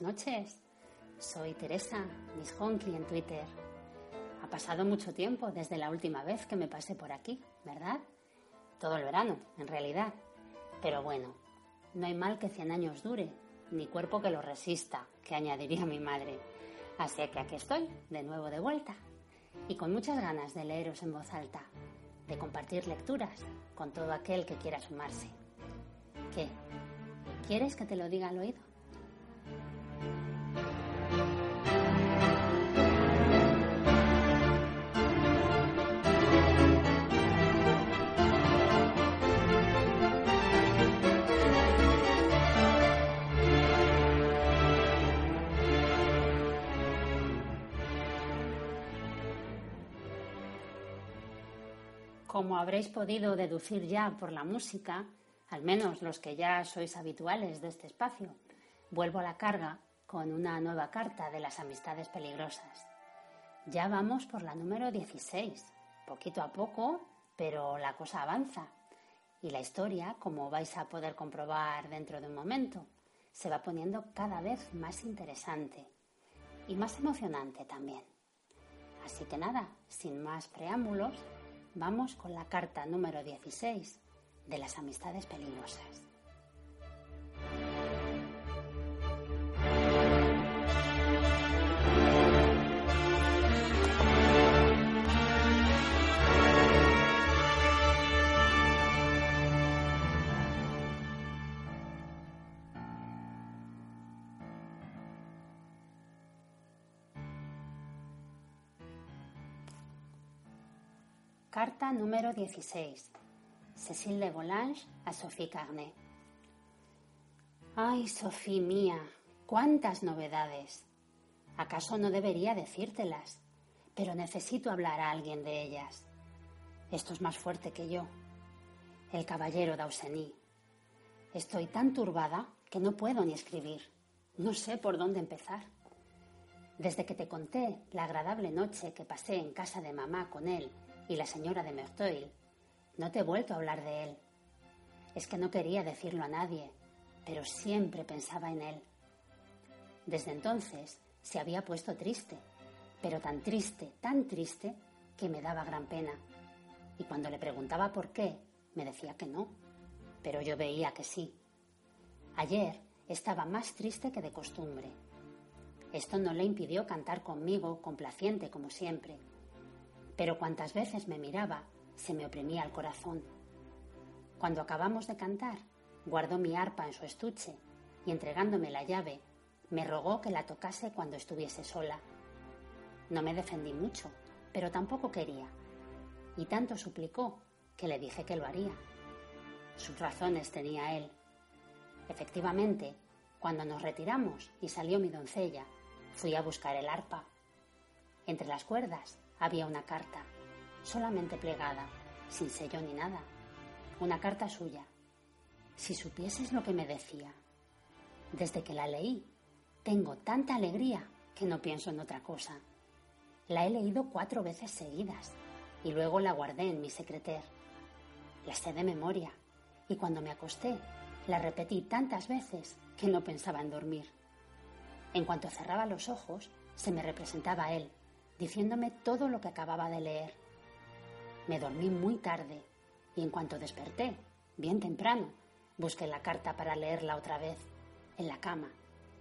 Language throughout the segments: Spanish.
buenas noches. Soy Teresa, Miss Honky en Twitter. Ha pasado mucho tiempo desde la última vez que me pasé por aquí, ¿verdad? Todo el verano, en realidad. Pero bueno, no hay mal que cien años dure, ni cuerpo que lo resista, que añadiría mi madre. Así que aquí estoy, de nuevo de vuelta, y con muchas ganas de leeros en voz alta, de compartir lecturas con todo aquel que quiera sumarse. ¿Qué? ¿Quieres que te lo diga al oído? Como habréis podido deducir ya por la música, al menos los que ya sois habituales de este espacio, vuelvo a la carga con una nueva carta de las amistades peligrosas. Ya vamos por la número 16, poquito a poco, pero la cosa avanza. Y la historia, como vais a poder comprobar dentro de un momento, se va poniendo cada vez más interesante y más emocionante también. Así que nada, sin más preámbulos, Vamos con la carta número 16 de las amistades peligrosas. Carta número 16. Cécile de Volange a Sophie Carnet. Ay, Sophie mía, cuántas novedades. ¿Acaso no debería decírtelas? Pero necesito hablar a alguien de ellas. Esto es más fuerte que yo. El caballero d'Auseny. Estoy tan turbada que no puedo ni escribir. No sé por dónde empezar. Desde que te conté la agradable noche que pasé en casa de mamá con él y la señora de Merteuil, no te he vuelto a hablar de él. Es que no quería decirlo a nadie, pero siempre pensaba en él. Desde entonces se había puesto triste, pero tan triste, tan triste, que me daba gran pena. Y cuando le preguntaba por qué, me decía que no, pero yo veía que sí. Ayer estaba más triste que de costumbre. Esto no le impidió cantar conmigo, complaciente como siempre, pero cuantas veces me miraba, se me oprimía el corazón. Cuando acabamos de cantar, guardó mi arpa en su estuche y entregándome la llave, me rogó que la tocase cuando estuviese sola. No me defendí mucho, pero tampoco quería, y tanto suplicó que le dije que lo haría. Sus razones tenía él. Efectivamente, cuando nos retiramos y salió mi doncella, fui a buscar el arpa. Entre las cuerdas había una carta, solamente plegada, sin sello ni nada. Una carta suya. Si supieses lo que me decía. Desde que la leí, tengo tanta alegría que no pienso en otra cosa. La he leído cuatro veces seguidas y luego la guardé en mi secreter. La sé de memoria y cuando me acosté la repetí tantas veces que no pensaba en dormir. En cuanto cerraba los ojos, se me representaba él, diciéndome todo lo que acababa de leer. Me dormí muy tarde y en cuanto desperté, bien temprano, busqué la carta para leerla otra vez, en la cama,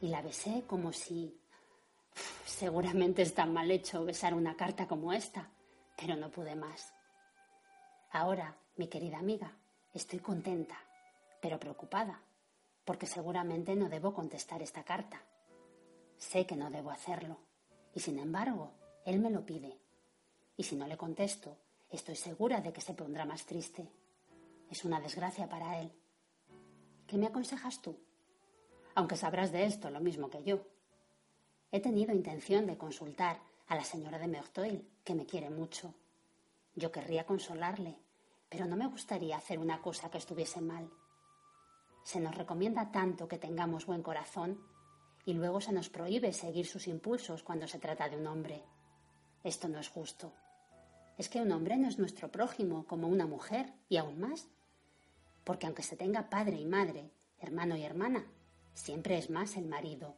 y la besé como si... Seguramente está mal hecho besar una carta como esta, pero no pude más. Ahora, mi querida amiga, estoy contenta, pero preocupada, porque seguramente no debo contestar esta carta. Sé que no debo hacerlo, y sin embargo, él me lo pide. Y si no le contesto, estoy segura de que se pondrá más triste. Es una desgracia para él. ¿Qué me aconsejas tú? Aunque sabrás de esto lo mismo que yo. He tenido intención de consultar a la señora de Meurtoil, que me quiere mucho. Yo querría consolarle, pero no me gustaría hacer una cosa que estuviese mal. Se nos recomienda tanto que tengamos buen corazón y luego se nos prohíbe seguir sus impulsos cuando se trata de un hombre. Esto no es justo. Es que un hombre no es nuestro prójimo como una mujer, y aún más. Porque aunque se tenga padre y madre, hermano y hermana, siempre es más el marido.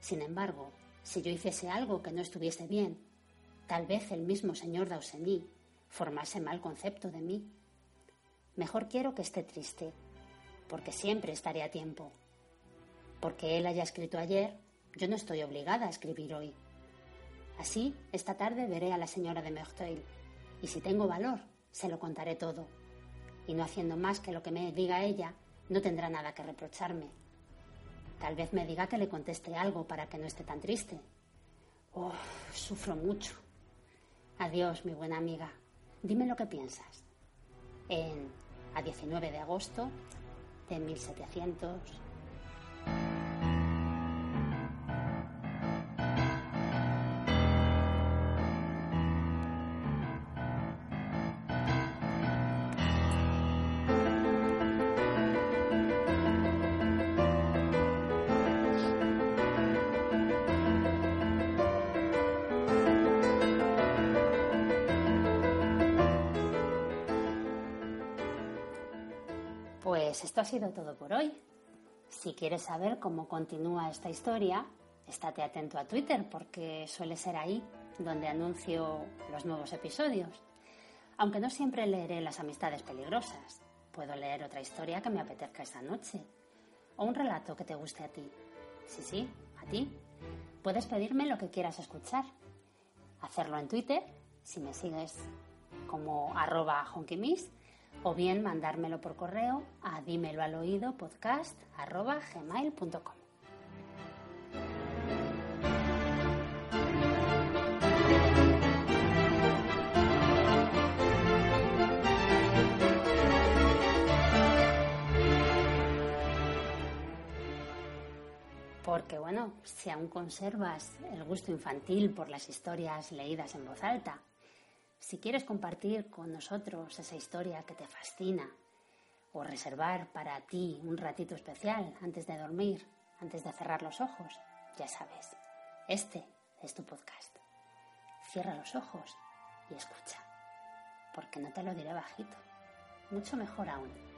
Sin embargo, si yo hiciese algo que no estuviese bien, tal vez el mismo señor Dauseny formase mal concepto de mí. Mejor quiero que esté triste, porque siempre estaré a tiempo. Porque él haya escrito ayer, yo no estoy obligada a escribir hoy. Así, esta tarde veré a la señora de Merteuil, y si tengo valor, se lo contaré todo. Y no haciendo más que lo que me diga ella, no tendrá nada que reprocharme. Tal vez me diga que le conteste algo para que no esté tan triste. Oh, sufro mucho. Adiós, mi buena amiga. Dime lo que piensas. En a 19 de agosto de 1700 Pues esto ha sido todo por hoy. Si quieres saber cómo continúa esta historia, estate atento a Twitter porque suele ser ahí donde anuncio los nuevos episodios. Aunque no siempre leeré las amistades peligrosas, puedo leer otra historia que me apetezca esta noche o un relato que te guste a ti. Sí, sí, a ti. Puedes pedirme lo que quieras escuchar. Hacerlo en Twitter, si me sigues como arroba honkymiss o bien mandármelo por correo a dímelo al oído podcast Porque bueno, si aún conservas el gusto infantil por las historias leídas en voz alta, si quieres compartir con nosotros esa historia que te fascina o reservar para ti un ratito especial antes de dormir, antes de cerrar los ojos, ya sabes, este es tu podcast. Cierra los ojos y escucha, porque no te lo diré bajito, mucho mejor aún